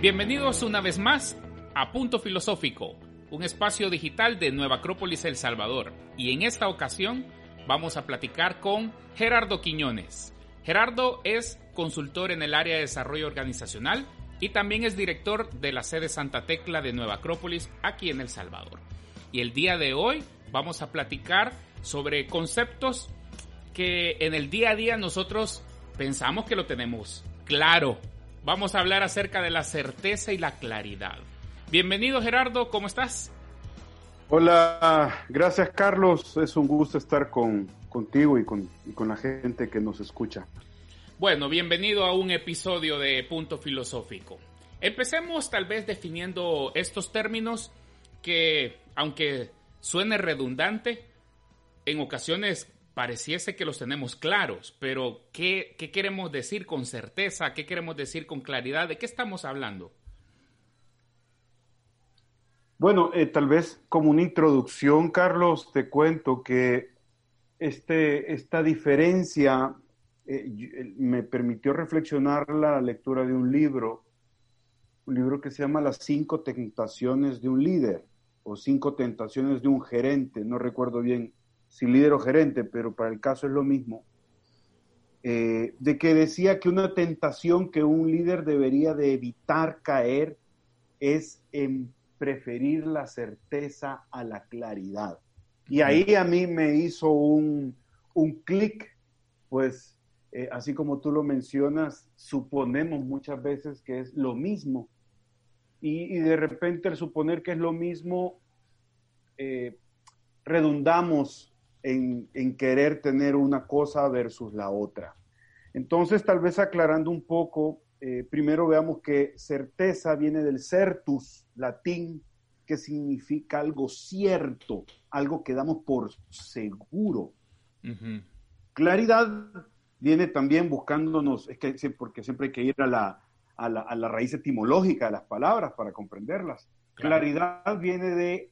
Bienvenidos una vez más a Punto Filosófico, un espacio digital de Nueva Acrópolis, El Salvador. Y en esta ocasión vamos a platicar con Gerardo Quiñones. Gerardo es consultor en el área de desarrollo organizacional y también es director de la sede Santa Tecla de Nueva Acrópolis aquí en El Salvador. Y el día de hoy vamos a platicar sobre conceptos que en el día a día nosotros pensamos que lo tenemos claro, vamos a hablar acerca de la certeza y la claridad. Bienvenido Gerardo, ¿cómo estás? Hola, gracias Carlos, es un gusto estar con, contigo y con, y con la gente que nos escucha. Bueno, bienvenido a un episodio de Punto Filosófico. Empecemos tal vez definiendo estos términos que, aunque suene redundante, en ocasiones pareciese que los tenemos claros, pero ¿qué, queremos decir con certeza? ¿Qué queremos decir con claridad? ¿De qué estamos hablando? Bueno, eh, tal vez como una introducción, Carlos, te cuento que este, esta diferencia eh, eh, me permitió reflexionar la lectura de un libro, un libro que se llama Las cinco tentaciones de un líder o cinco tentaciones de un gerente, no recuerdo bien si líder o gerente, pero para el caso es lo mismo, eh, de que decía que una tentación que un líder debería de evitar caer es en preferir la certeza a la claridad. Y ahí a mí me hizo un, un clic, pues eh, así como tú lo mencionas, suponemos muchas veces que es lo mismo. Y, de repente al suponer que es lo mismo, eh, redundamos en, querer tener una cosa versus la otra. Entonces, tal vez aclarando un poco, eh, primero veamos que certeza viene del certus, latín, que significa algo cierto, algo que damos por seguro. Claridad viene también buscándonos, es que porque siempre hay que ir a la, a la, raíz etimológica de las palabras para comprenderlas. Claridad viene de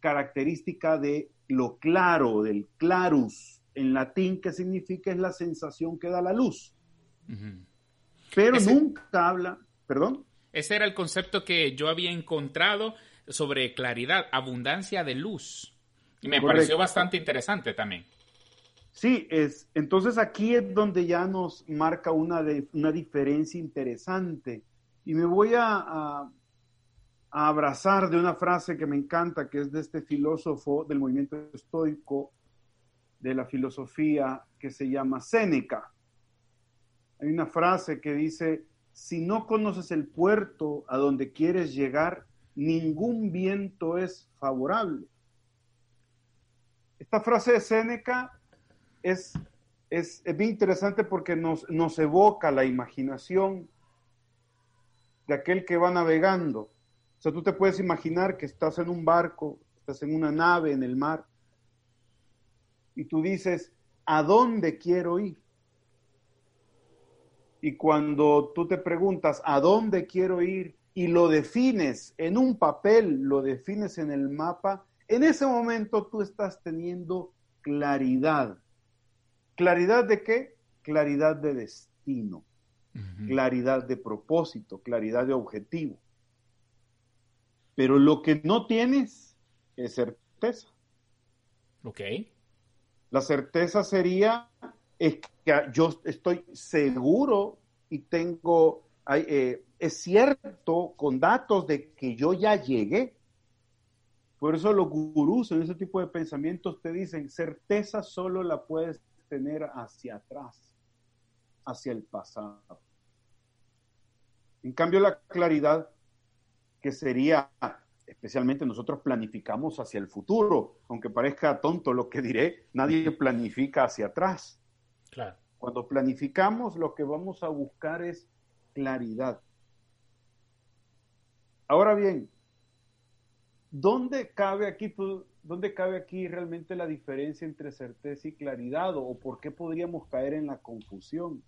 característica de lo claro, del clarus, en latín, que significa es la sensación que da la luz. Pero nunca habla, perdón. Ese era el concepto que yo había encontrado sobre claridad, abundancia de luz. Y me pareció bastante interesante también. Sí, es, entonces aquí es donde ya nos marca una, de, una diferencia interesante. Y me voy a, a abrazar de una frase que me encanta, que es de este filósofo del movimiento estoico de la filosofía que se llama Séneca. Hay una frase que dice, si no conoces el puerto a donde quieres llegar, ningún viento es favorable. Esta frase de Séneca es, es, es bien interesante porque nos, nos evoca la imaginación de aquel que va navegando sea, tú te puedes imaginar que estás en un barco, estás en una nave en el mar, y tú dices, ¿a dónde quiero ir? Y cuando tú te preguntas, ¿a dónde quiero ir? Y lo defines en un papel, lo defines en el mapa, en ese momento tú estás teniendo claridad. ¿Claridad de qué? Claridad de destino, claridad de propósito, claridad de objetivo. Pero lo que no tienes es certeza. Ok. La certeza sería es que yo estoy seguro y tengo, eh, es cierto con datos de que yo ya llegué. Por eso los gurús en ese tipo de pensamientos te dicen, certeza solo la puedes tener hacia atrás, hacia el pasado. En cambio, la claridad que sería, especialmente nosotros planificamos hacia el futuro, aunque parezca tonto lo que diré, nadie planifica hacia atrás. Claro. Cuando planificamos, lo que vamos a buscar es claridad. Ahora bien, ¿dónde cabe aquí, dónde cabe aquí realmente la diferencia entre certeza y claridad o por qué podríamos caer en la confusión?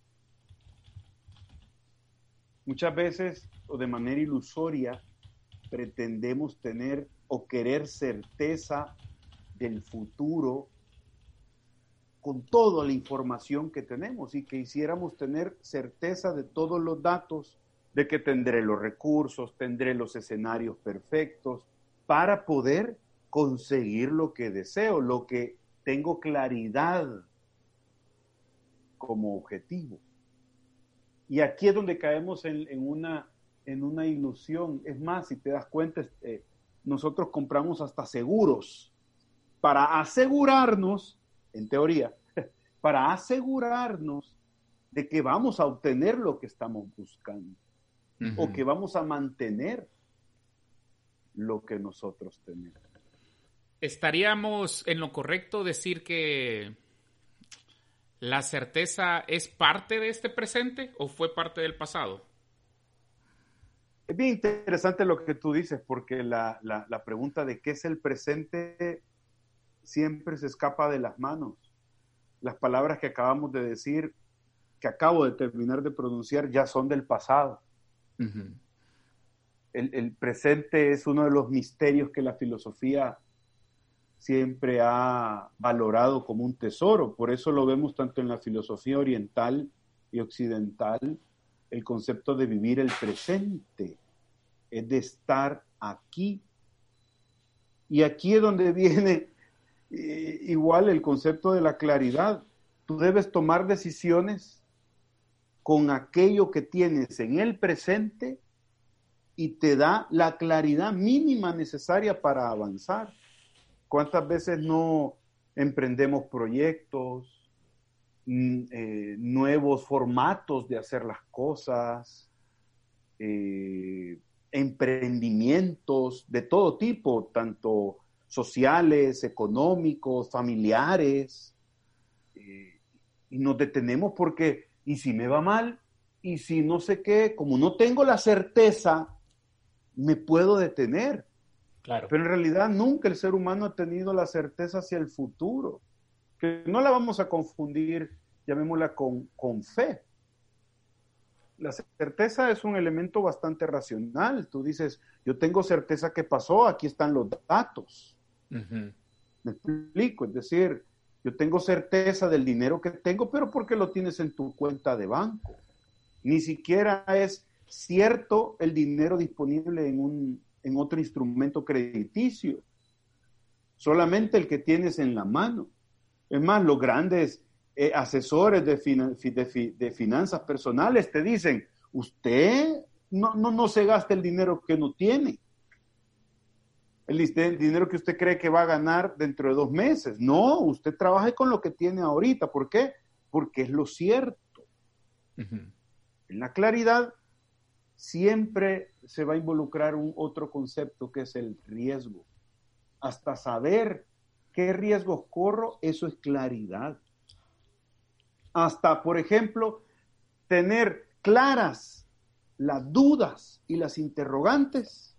Muchas veces o de manera ilusoria pretendemos tener o querer certeza del futuro con toda la información que tenemos y que hiciéramos tener certeza de todos los datos, de que tendré los recursos, tendré los escenarios perfectos para poder conseguir lo que deseo, lo que tengo claridad como objetivo. Y aquí es donde caemos en, una, en una ilusión. Es más, si te das cuenta, eh, nosotros compramos hasta seguros para asegurarnos, en teoría, para asegurarnos de que vamos a obtener lo que estamos buscando o que vamos a mantener lo que nosotros tenemos. ¿Estaríamos en lo correcto decir que ¿La certeza es parte de este presente o fue parte del pasado? Es bien interesante lo que tú dices, porque la, pregunta de qué es el presente siempre se escapa de las manos. Las palabras que acabamos de decir, que acabo de terminar de pronunciar, ya son del pasado. el, presente es uno de los misterios que la filosofía siempre ha valorado como un tesoro. Por eso lo vemos tanto en la filosofía oriental y occidental, el concepto de vivir el presente, es de estar aquí. Y aquí es donde viene eh, igual el concepto de la claridad. Tú debes tomar decisiones con aquello que tienes en el presente y te da la claridad mínima necesaria para avanzar. ¿Cuántas veces no emprendemos proyectos, eh, nuevos formatos de hacer las cosas, eh, emprendimientos de todo tipo, tanto sociales, económicos, familiares, eh, y nos detenemos porque, ¿y si me va mal? ¿Y si no sé qué? Como no tengo la certeza, me puedo detener. Pero en realidad nunca el ser humano ha tenido la certeza hacia el futuro, que no la vamos a confundir, llamémosla con, con fe. La certeza es un elemento bastante racional. Tú dices, yo tengo certeza que pasó, aquí están los datos. Me explico, es decir, yo tengo certeza del dinero que tengo, pero porque lo tienes en tu cuenta de banco. Ni siquiera es cierto el dinero disponible en un, en otro instrumento crediticio, solamente el que tienes en la mano. Es más, los grandes eh, asesores de, de, finanzas personales te dicen, usted no, no, no se gasta el dinero que no tiene. El, dinero que usted cree que va a ganar dentro de dos meses. No, usted trabaje con lo que tiene ahorita. ¿Por qué? Porque es lo cierto. En la claridad siempre se va a involucrar un otro concepto que es el riesgo. Hasta saber qué riesgos corro, eso es claridad. Hasta, por ejemplo, tener claras las dudas y las interrogantes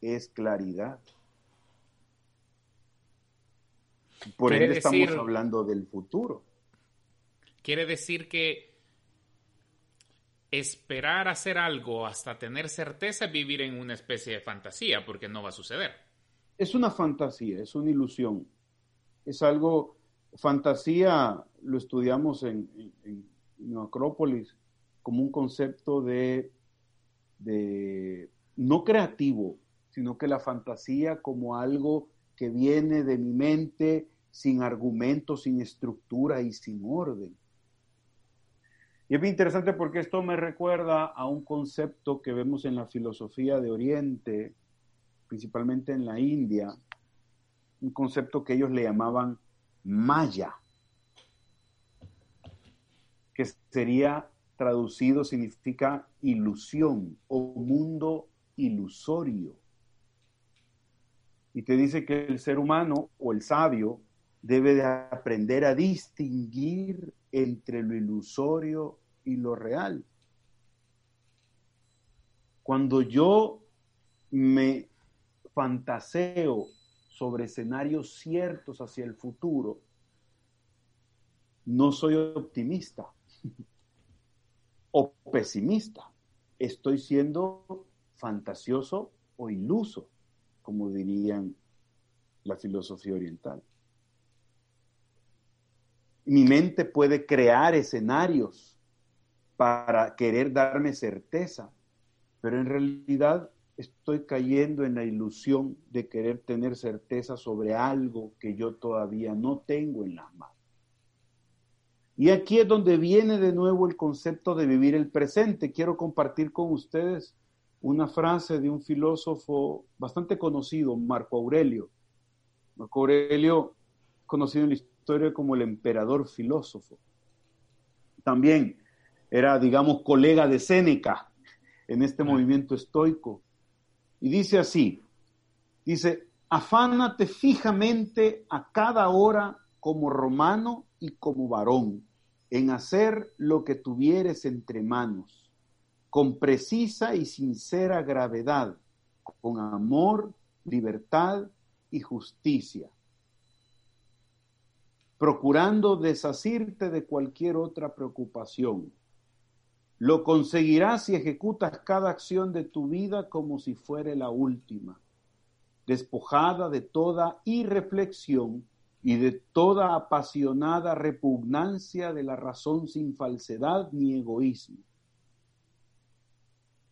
es claridad. Por ende estamos hablando del futuro. Quiere decir que esperar hacer algo hasta tener certeza es vivir en una especie de fantasía, porque no va a suceder. Es una fantasía, es una ilusión. Es algo, fantasía lo estudiamos en, en, Acrópolis como un concepto de, de, no creativo, sino que la fantasía como algo que viene de mi mente sin argumentos, sin estructura y sin orden. Y es bien interesante porque esto me recuerda a un concepto que vemos en la filosofía de Oriente, principalmente en la India, un concepto que ellos le llamaban Maya, que sería traducido, significa ilusión o mundo ilusorio. Y te dice que el ser humano o el sabio debe de aprender a distinguir entre lo ilusorio y lo real. Cuando yo me fantaseo sobre escenarios ciertos hacia el futuro, no soy optimista o pesimista. Estoy siendo fantasioso o iluso, como dirían la filosofía oriental. Mi mente puede crear escenarios para querer darme certeza, pero en realidad estoy cayendo en la ilusión de querer tener certeza sobre algo que yo todavía no tengo en las manos. Y aquí es donde viene de nuevo el concepto de vivir el presente. Quiero compartir con ustedes una frase de un filósofo bastante conocido, Marco Aurelio. Marco Aurelio, conocido en la historia como el emperador filósofo. También era, digamos, colega de Séneca en este movimiento estoico. Y dice así, dice, afánate fijamente a cada hora como romano y como varón, en hacer lo que tuvieres entre manos, con precisa y sincera gravedad, con amor, libertad y justicia, procurando desasirte de cualquier otra preocupación lo conseguirás si ejecutas cada acción de tu vida como si fuera la última, despojada de toda irreflexión y de toda apasionada repugnancia de la razón sin falsedad ni egoísmo.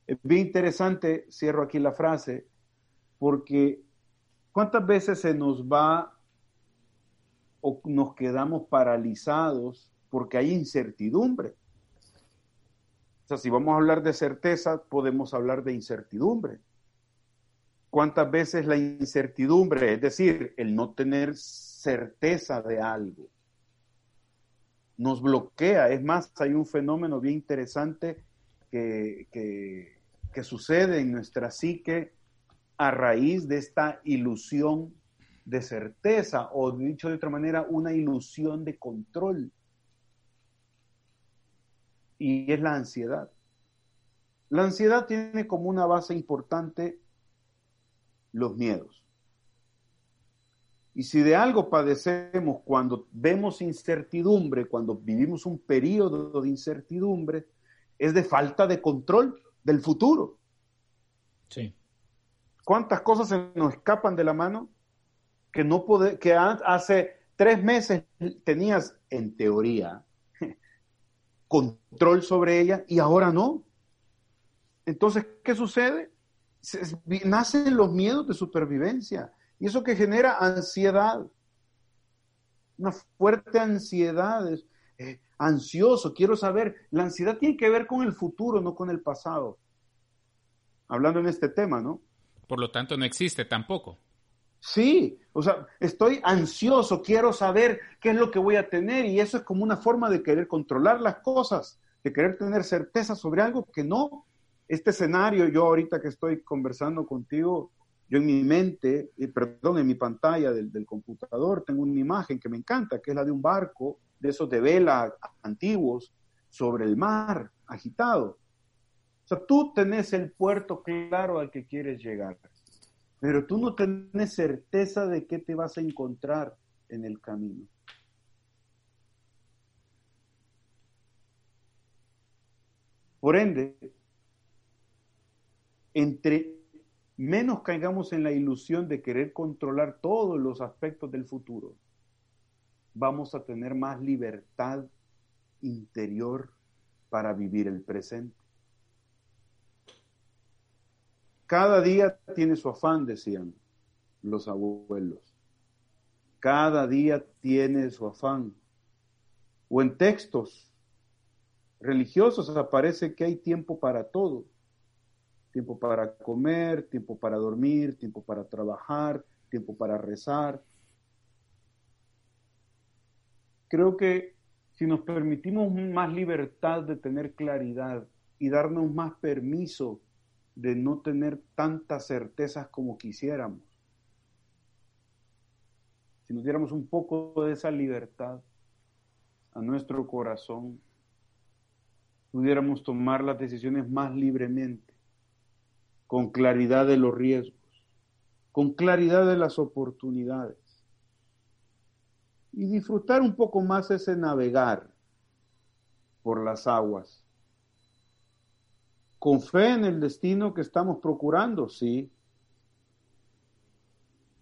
Es bien interesante, cierro aquí la frase, porque ¿cuántas veces se nos va o nos quedamos paralizados porque hay incertidumbre? O sea, si vamos a hablar de certeza, podemos hablar de incertidumbre. ¿Cuántas veces la incertidumbre, es decir, el no tener certeza de algo, nos bloquea? Es más, hay un fenómeno bien interesante que, que sucede en nuestra psique a raíz de esta ilusión de certeza, o dicho de otra manera, una ilusión de control y es la ansiedad. La ansiedad tiene como una base importante los miedos. Y si de algo padecemos cuando vemos incertidumbre, cuando vivimos un periodo de incertidumbre, es de falta de control del futuro. Sí. ¿Cuántas cosas se nos escapan de la mano que no puede, que hace tres meses tenías en teoría control sobre ella y ahora no. Entonces, ¿qué sucede? nacen los miedos de supervivencia y eso que genera ansiedad, una fuerte ansiedad, eh, ansioso, quiero saber, la ansiedad tiene que ver con el futuro, no con el pasado. Hablando en este tema, ¿no? Por lo tanto, no existe tampoco. Sí, o sea, estoy ansioso, quiero saber qué es lo que voy a tener y eso es como una forma de querer controlar las cosas, de querer tener certeza sobre algo que no. Este escenario, yo ahorita que estoy conversando contigo, yo en mi mente, eh, perdón, en mi pantalla del, del, computador tengo una imagen que me encanta, que es la de un barco, de esos de vela antiguos, sobre el mar, agitado. O sea, tú tenés el puerto claro al que quieres llegar pero tú no tienes certeza de qué te vas a encontrar en el camino. Por ende, entre menos caigamos en la ilusión de querer controlar todos los aspectos del futuro, vamos a tener más libertad interior para vivir el presente. Cada día tiene su afán, decían los abuelos. Cada día tiene su afán. O en textos religiosos aparece que hay tiempo para todo. Tiempo para comer, tiempo para dormir, tiempo para trabajar, tiempo para rezar. Creo que si nos permitimos más libertad de tener claridad y darnos más permiso de no tener tantas certezas como quisiéramos. Si nos diéramos un poco de esa libertad a nuestro corazón, pudiéramos tomar las decisiones más libremente, con claridad de los riesgos, con claridad de las oportunidades y disfrutar un poco más ese navegar por las aguas. Con fe en el destino que estamos procurando, sí.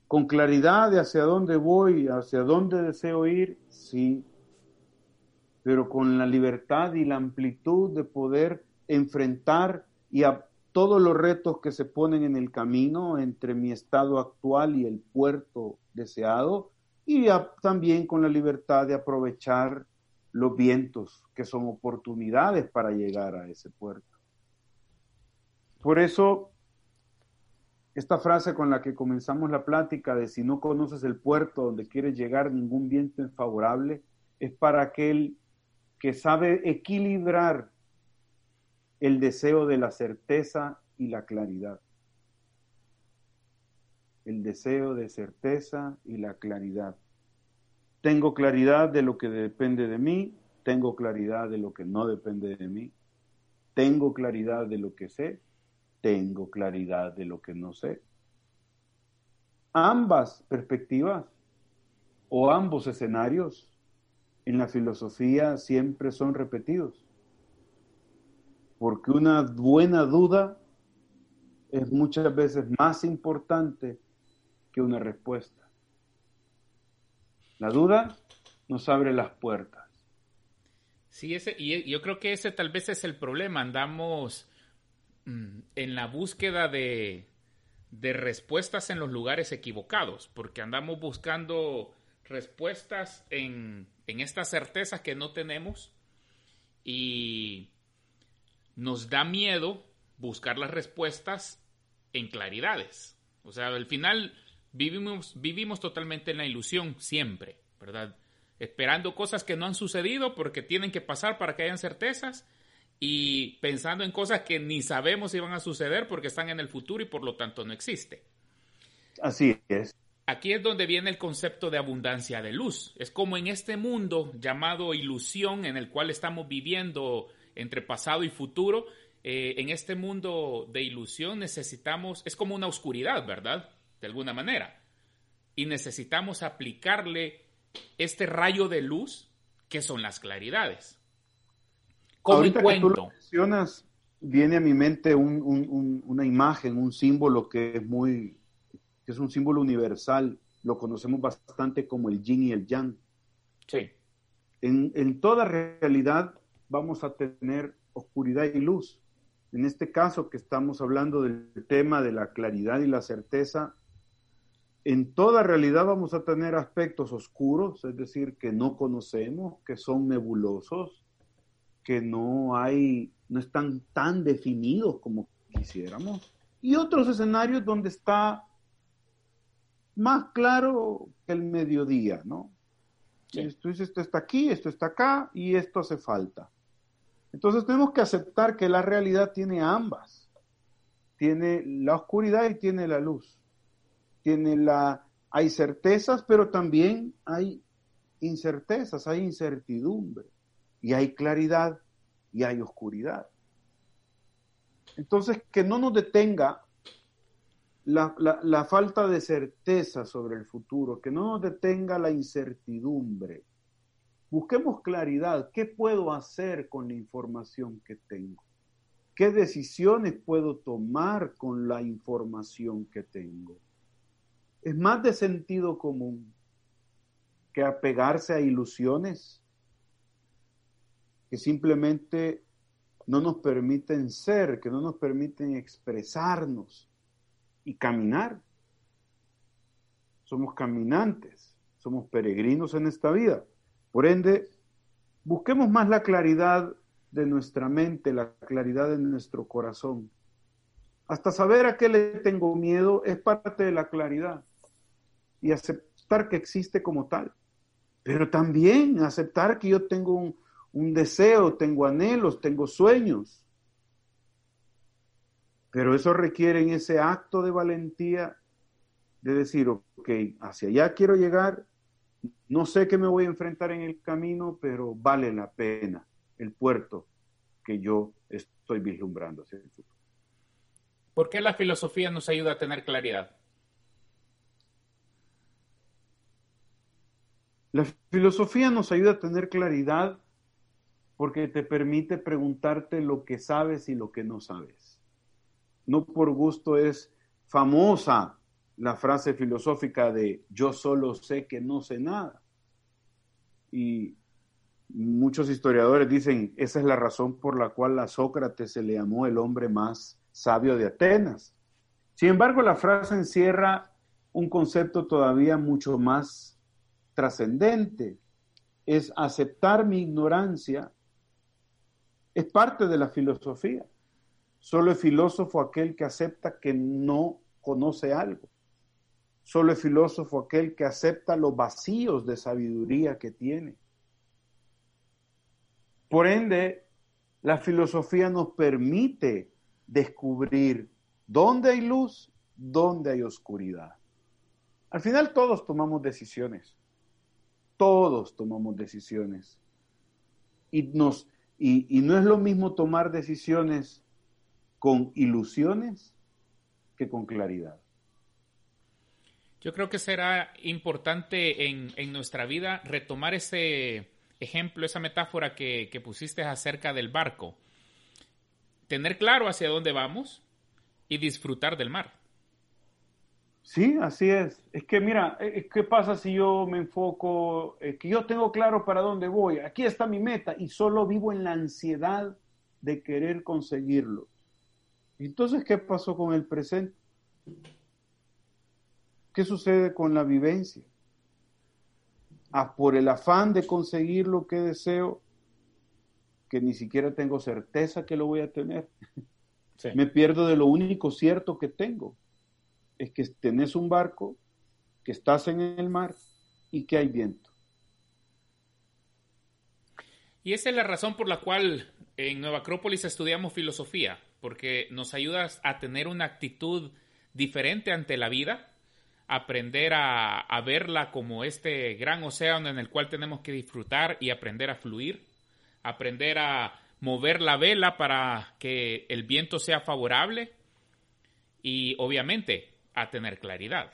Con claridad de hacia dónde voy, hacia dónde deseo ir, sí. Pero con la libertad y la amplitud de poder enfrentar y a todos los retos que se ponen en el camino entre mi estado actual y el puerto deseado, y también con la libertad de aprovechar los vientos, que son oportunidades para llegar a ese puerto. Por eso, esta frase con la que comenzamos la plática de si no conoces el puerto donde quieres llegar, ningún viento es favorable, es para aquel que sabe equilibrar el deseo de la certeza y la claridad. El deseo de certeza y la claridad. Tengo claridad de lo que depende de mí, tengo claridad de lo que no depende de mí, tengo claridad de lo que sé, tengo claridad de lo que no sé. Ambas perspectivas o ambos escenarios en la filosofía siempre son repetidos, porque una buena duda es muchas veces más importante que una respuesta. La duda nos abre las puertas. Sí, ese, y yo creo que ese tal vez es el problema. Andamos en la búsqueda de, de respuestas en los lugares equivocados, porque andamos buscando respuestas en, en estas certezas que no tenemos y nos da miedo buscar las respuestas en claridades. O sea, al final Vivimos, vivimos totalmente en la ilusión siempre, ¿verdad? Esperando cosas que no han sucedido porque tienen que pasar para que hayan certezas y pensando en cosas que ni sabemos si van a suceder porque están en el futuro y por lo tanto no existe. Así es. Aquí es donde viene el concepto de abundancia de luz. Es como en este mundo llamado ilusión en el cual estamos viviendo entre pasado y futuro. Eh, en este mundo de ilusión necesitamos, es como una oscuridad, ¿verdad? de alguna manera. Y necesitamos aplicarle este rayo de luz que son las claridades. Ahorita que tú lo mencionas, viene a mi mente una imagen, un símbolo que es muy, que es un símbolo universal. Lo conocemos bastante como el yin y el yang. Sí. En, en toda realidad vamos a tener oscuridad y luz. En este caso que estamos hablando del tema de la claridad y la certeza, en toda realidad vamos a tener aspectos oscuros, es decir, que no conocemos, que son nebulosos, que no hay, no están tan definidos como quisiéramos, y otros escenarios donde está más claro que el mediodía, ¿no? Esto, esto está aquí, esto está acá y esto hace falta. Entonces tenemos que aceptar que la realidad tiene ambas. Tiene la oscuridad y tiene la luz tiene la, hay certezas, pero también hay incertezas, hay incertidumbre, y hay claridad y hay oscuridad. Entonces, que no nos detenga la, la, falta de certeza sobre el futuro, que no nos detenga la incertidumbre. Busquemos claridad. ¿Qué puedo hacer con la información que tengo? ¿Qué decisiones puedo tomar con la información que tengo? es más de sentido común que apegarse a ilusiones que simplemente no nos permiten ser, que no nos permiten expresarnos y caminar. Somos caminantes, somos peregrinos en esta vida. Por ende, busquemos más la claridad de nuestra mente, la claridad de nuestro corazón. Hasta saber a qué le tengo miedo es parte de la claridad y aceptar que existe como tal. Pero también aceptar que yo tengo un, deseo, tengo anhelos, tengo sueños. Pero eso requiere en ese acto de valentía de decir, ok, hacia allá quiero llegar no sé qué me voy a enfrentar en el camino, pero vale la pena el puerto que yo estoy vislumbrando hacia el futuro. ¿Por qué la filosofía nos ayuda a tener claridad? La filosofía nos ayuda a tener claridad porque te permite preguntarte lo que sabes y lo que no sabes. No por gusto es famosa la frase filosófica de yo solo sé que no sé nada. Y muchos historiadores dicen, esa es la razón por la cual a Sócrates se le llamó el hombre más sabio de Atenas. Sin embargo, la frase encierra un concepto todavía mucho más trascendente. Es aceptar mi ignorancia. Es parte de la filosofía. Solo es filósofo aquel que acepta que no conoce algo. Solo es filósofo aquel que acepta los vacíos de sabiduría que tiene. Por ende, la filosofía nos permite descubrir dónde hay luz, dónde hay oscuridad. Al final todos tomamos decisiones. Todos tomamos decisiones. Y, nos, y, no es lo mismo tomar decisiones con ilusiones que con claridad. Yo creo que será importante en, en nuestra vida retomar ese ejemplo, esa metáfora que, que pusiste acerca del barco. Tener claro hacia dónde vamos y disfrutar del mar. Sí, así es. Es que mira, eh, ¿qué pasa si yo me enfoco, eh, que yo tengo claro para dónde voy? Aquí está mi meta y solo vivo en la ansiedad de querer conseguirlo. Entonces, ¿qué pasó con el presente? ¿Qué sucede con la vivencia? Ah, por el afán de conseguir lo que deseo, que ni siquiera tengo certeza que lo voy a tener. Me pierdo de lo único cierto que tengo. Es que tenés un barco, que estás en el mar y que hay viento. Y esa es la razón por la cual en Nueva Acrópolis estudiamos filosofía, porque nos ayuda a tener una actitud diferente ante la vida, aprender a, verla como este gran océano en el cual tenemos que disfrutar y aprender a fluir, aprender a mover la vela para que el viento sea favorable y obviamente a tener claridad.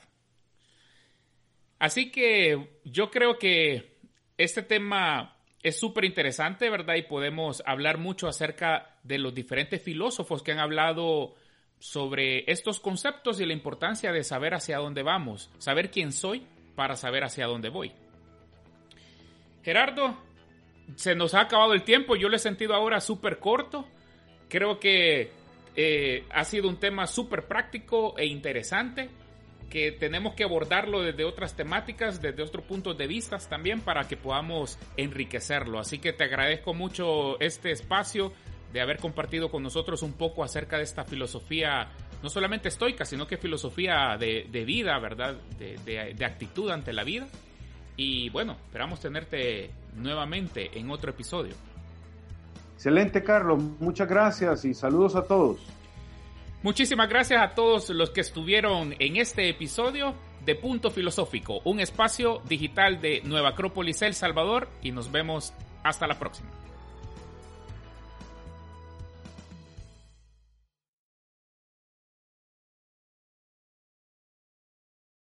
Así que yo creo que este tema es súper interesante, ¿verdad? Y podemos hablar mucho acerca de los diferentes filósofos que han hablado sobre estos conceptos y la importancia de saber hacia dónde vamos, saber quién soy para saber hacia dónde voy. Gerardo, se nos ha acabado el tiempo, yo lo he sentido ahora súper corto, creo que eh, ha sido un tema súper práctico e interesante que tenemos que abordarlo desde otras temáticas, desde otros puntos de vista también para que podamos enriquecerlo. Así que te agradezco mucho este espacio de haber compartido con nosotros un poco acerca de esta filosofía, no solamente estoica, sino que filosofía de, vida, ¿verdad? De, actitud ante la vida. Y bueno, esperamos tenerte nuevamente en otro episodio. Excelente, Carlos. Muchas gracias y saludos a todos. Muchísimas gracias a todos los que estuvieron en este episodio de Punto Filosófico, un espacio digital de Nueva Acrópolis, El Salvador, y nos vemos hasta la próxima.